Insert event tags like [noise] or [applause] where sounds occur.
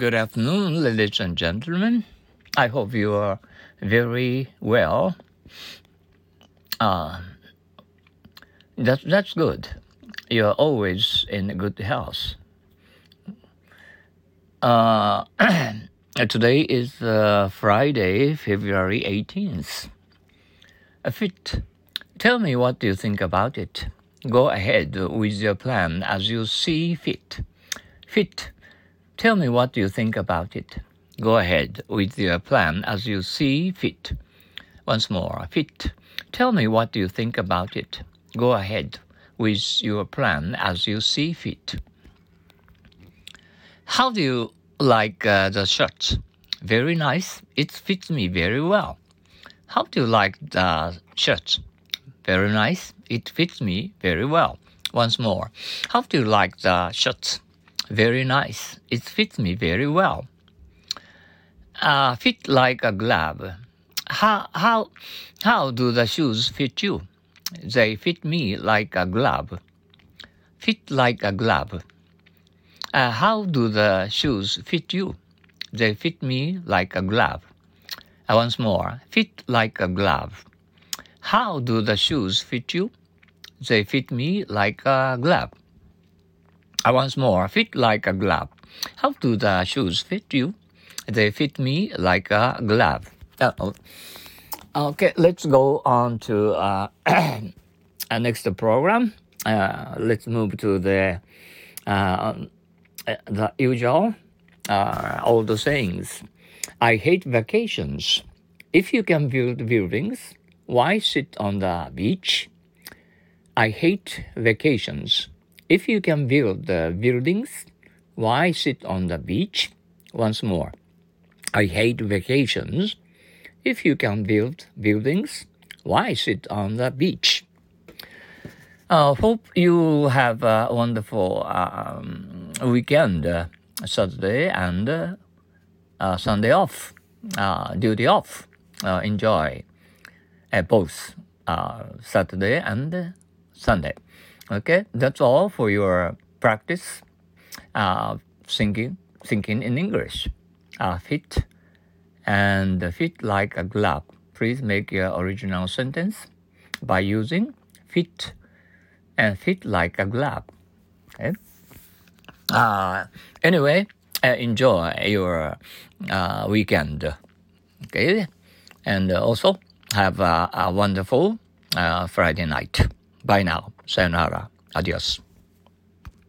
Good afternoon, ladies and gentlemen. I hope you are very well. Uh, that, that's good. You're always in good health. Uh, [clears throat] today is uh, Friday, February 18th. A fit. Tell me what do you think about it. Go ahead with your plan as you see fit. Fit Tell me what do you think about it. Go ahead with your plan as you see fit. Once more, fit. Tell me what do you think about it. Go ahead with your plan as you see fit. How do you like uh, the shirt? Very nice. It fits me very well. How do you like the shirt? Very nice. It fits me very well. Once more. How do you like the shirt? Very nice. It fits me very well. Uh, fit like a glove. How, how, how do the shoes fit you? They fit me like a glove. Fit like a glove. Uh, how do the shoes fit you? They fit me like a glove. Uh, once more, fit like a glove. How do the shoes fit you? They fit me like a glove. Uh, once more, fit like a glove. How do the shoes fit you? They fit me like a glove. Uh, okay, let's go on to uh, [clears throat] next program. Uh, let's move to the uh, the usual uh, old sayings. I hate vacations. If you can build buildings, why sit on the beach? I hate vacations. If you can build the buildings, why sit on the beach? Once more, I hate vacations. If you can build buildings, why sit on the beach? I uh, hope you have a wonderful um, weekend, uh, Saturday and uh, Sunday off, uh, duty off. Uh, enjoy uh, both Saturday and Sunday. Okay, that's all for your practice uh, thinking, thinking in English. Uh, fit and fit like a glove. Please make your original sentence by using fit and fit like a glove. Okay. Uh, anyway, uh, enjoy your uh, weekend. Okay, and also have a, a wonderful uh, Friday night. Bye now. Sayonara. Adios.